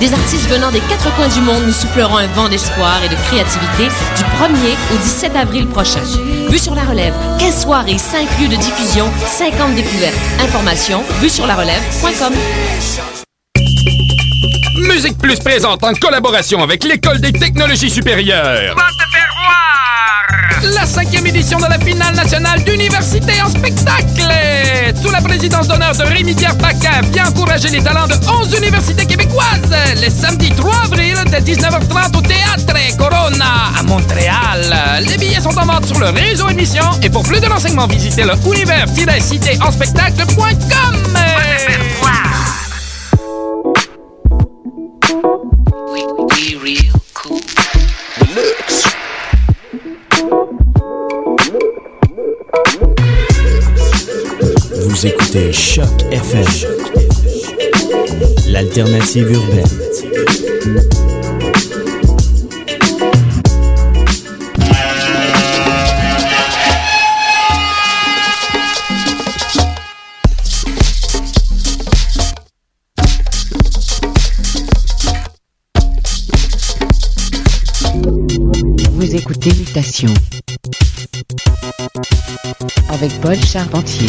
Des artistes venant des quatre coins du monde nous souffleront un vent d'espoir et de créativité du 1er au 17 avril prochain. Vue sur la relève, 15 soirées, 5 lieux de diffusion, 50 découvertes. Information, vue sur la relève.com. Musique Plus présente en collaboration avec l'École des technologies supérieures. La cinquième édition de la finale nationale d'université en spectacle! Sous la présidence d'honneur de Rémi-Pierre Paquin, vient encourager les talents de 11 universités québécoises! Le samedi 3 avril, dès 19h30 au Théâtre Corona, à Montréal. Les billets sont en vente sur le réseau émission et pour plus de renseignements, visitez le univers-cité Vous écoutez Choc FM, l'alternative urbaine. Vous écoutez Mutation avec Paul Charpentier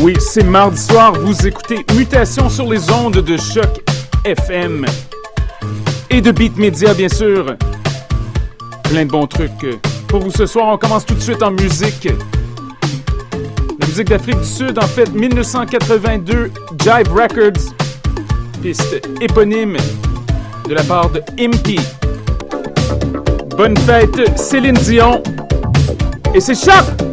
Oui, c'est mardi soir, vous écoutez Mutation sur les ondes de choc FM et de Beat Media bien sûr. Plein de bons trucs pour vous ce soir. On commence tout de suite en musique. La musique d'Afrique du Sud, en fait, 1982, Jive Records, piste éponyme de la part de Impy. Bonne fête, Céline Dion. Et c'est Choc!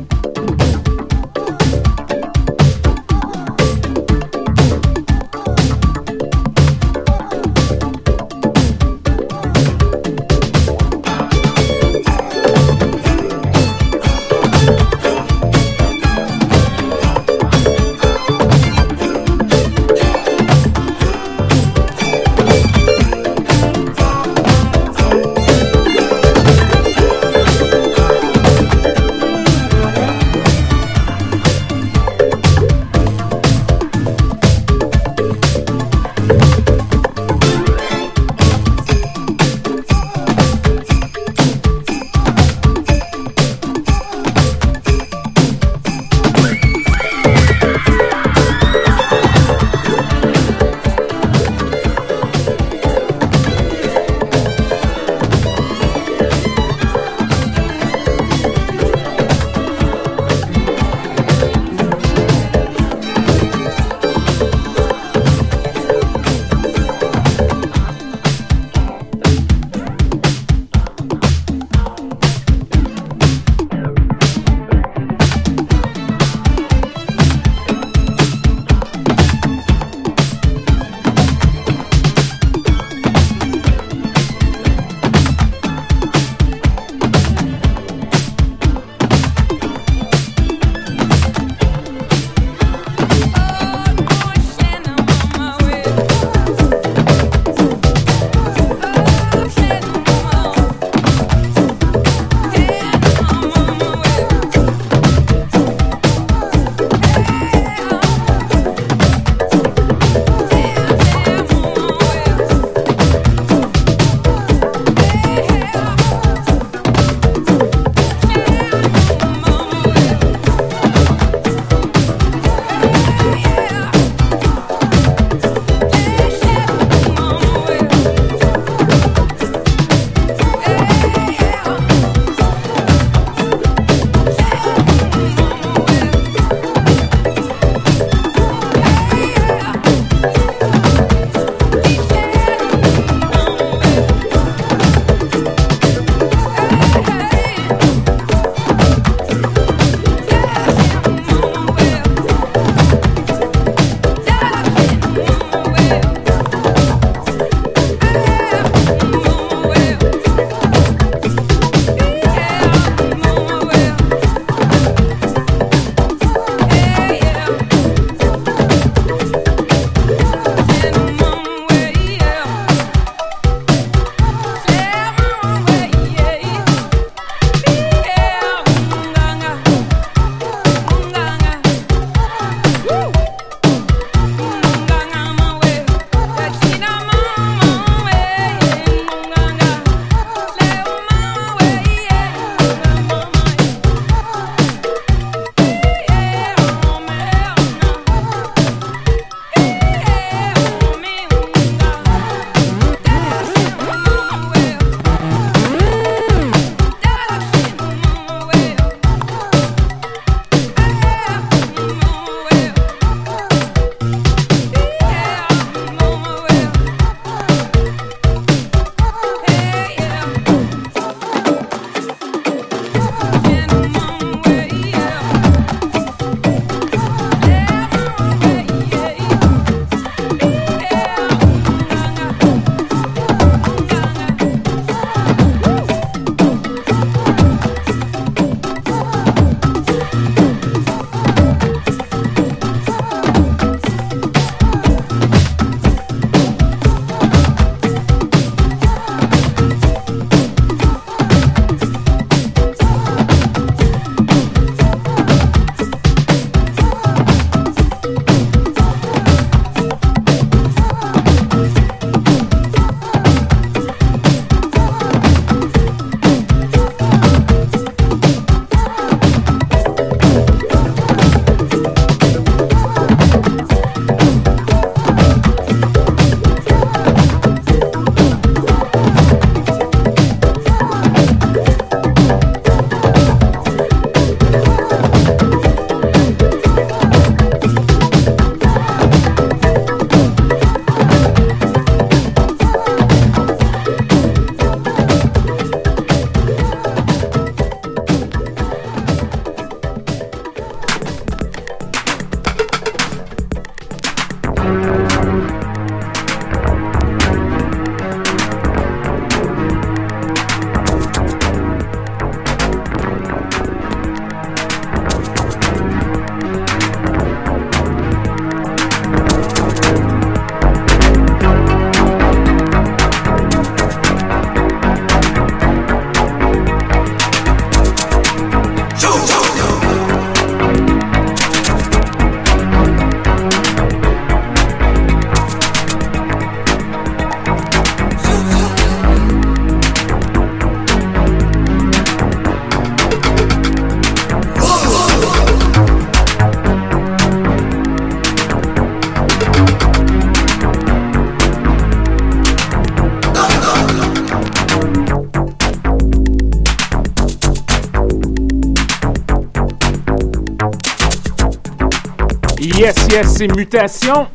Yes, c'est Mutation.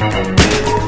Música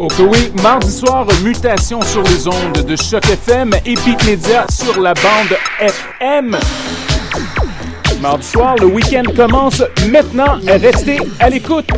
Ok oui, mardi soir, mutation sur les ondes de Choc FM Media sur la bande FM. Mardi soir, le week-end commence maintenant. Restez à l'écoute.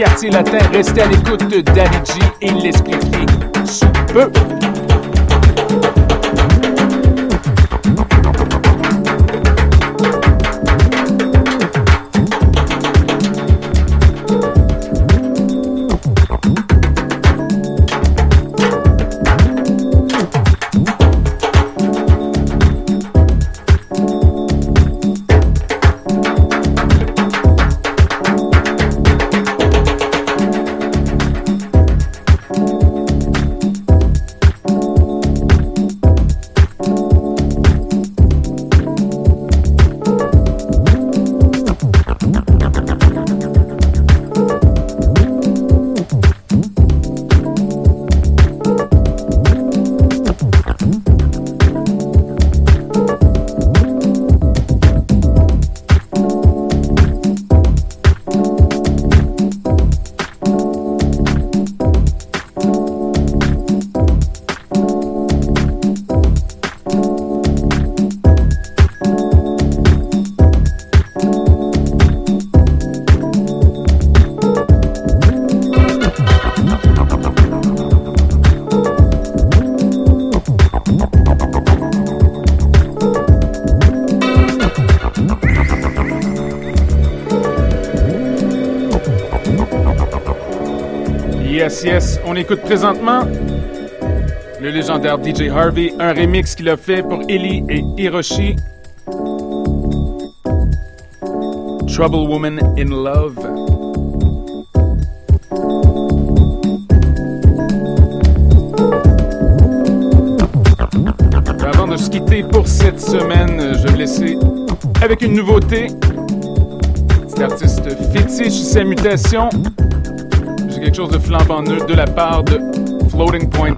Quartier latin. Restez à l'écoute d'Ali et l'esprit sous peu. On écoute présentement le légendaire DJ Harvey, un remix qu'il a fait pour Ellie et Hiroshi. Trouble Woman in Love. Avant de se quitter pour cette semaine, je vais laisser avec une nouveauté. Cet artiste fétiche, sa mutation quelque chose de flambant neuf de la part de Floating Points.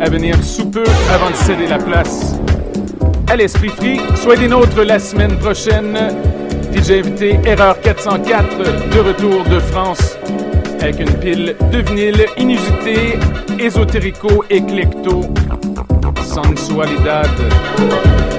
À venir sous peu avant de céder la place à l'Esprit Free. Soyez des nôtres la semaine prochaine. DJ invité Erreur 404 de retour de France avec une pile de vinyle inusité, ésotérico, éclecto, sensualidad. Salut,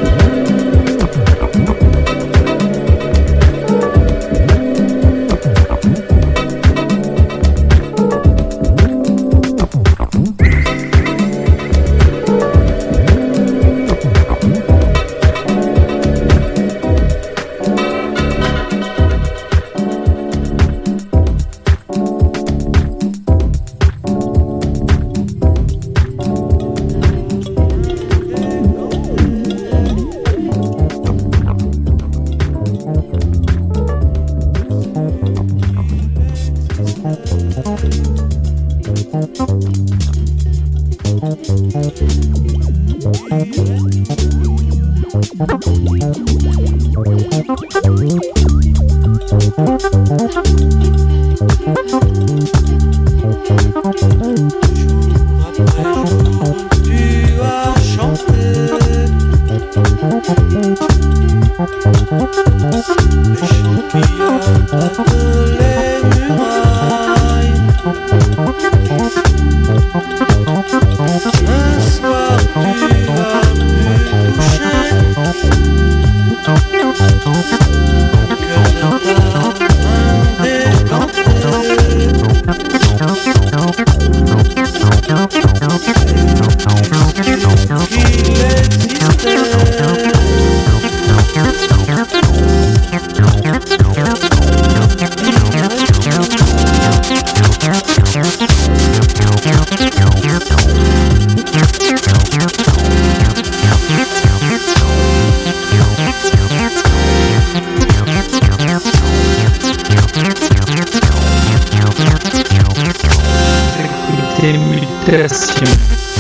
Mm-hmm. Demetrius.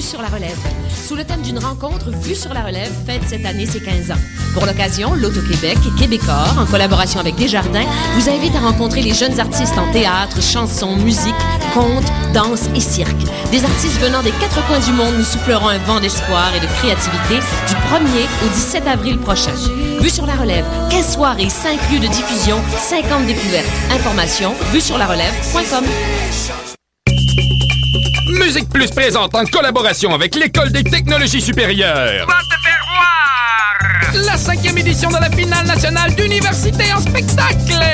Vue sur la relève. Sous le thème d'une rencontre, Vue sur la relève fête cette année ses 15 ans. Pour l'occasion, l'Auto-Québec et Québecor, en collaboration avec Desjardins, vous invite à rencontrer les jeunes artistes en théâtre, chansons, musique, contes, danse et cirque. Des artistes venant des quatre coins du monde nous souffleront un vent d'espoir et de créativité du 1er au 17 avril prochain. Vue sur la relève, 15 soirées, 5 lieux de diffusion, 50 découvertes. Information, vue sur la relève.com. Musique Plus présente en collaboration avec l'École des technologies supérieures. Va te faire voir! La cinquième édition de la finale nationale d'université en spectacle.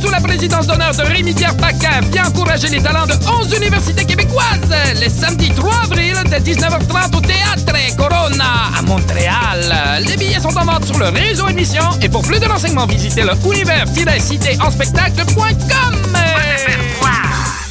Sous la présidence d'honneur de Rémi-Pierre Paquin, vient encourager les talents de 11 universités québécoises. Les samedis 3 avril de 19h30 au Théâtre Corona à Montréal. Les billets sont en vente sur le réseau émission et pour plus de renseignements, visitez le univers-cité en spectacle.com. Va te faire voir!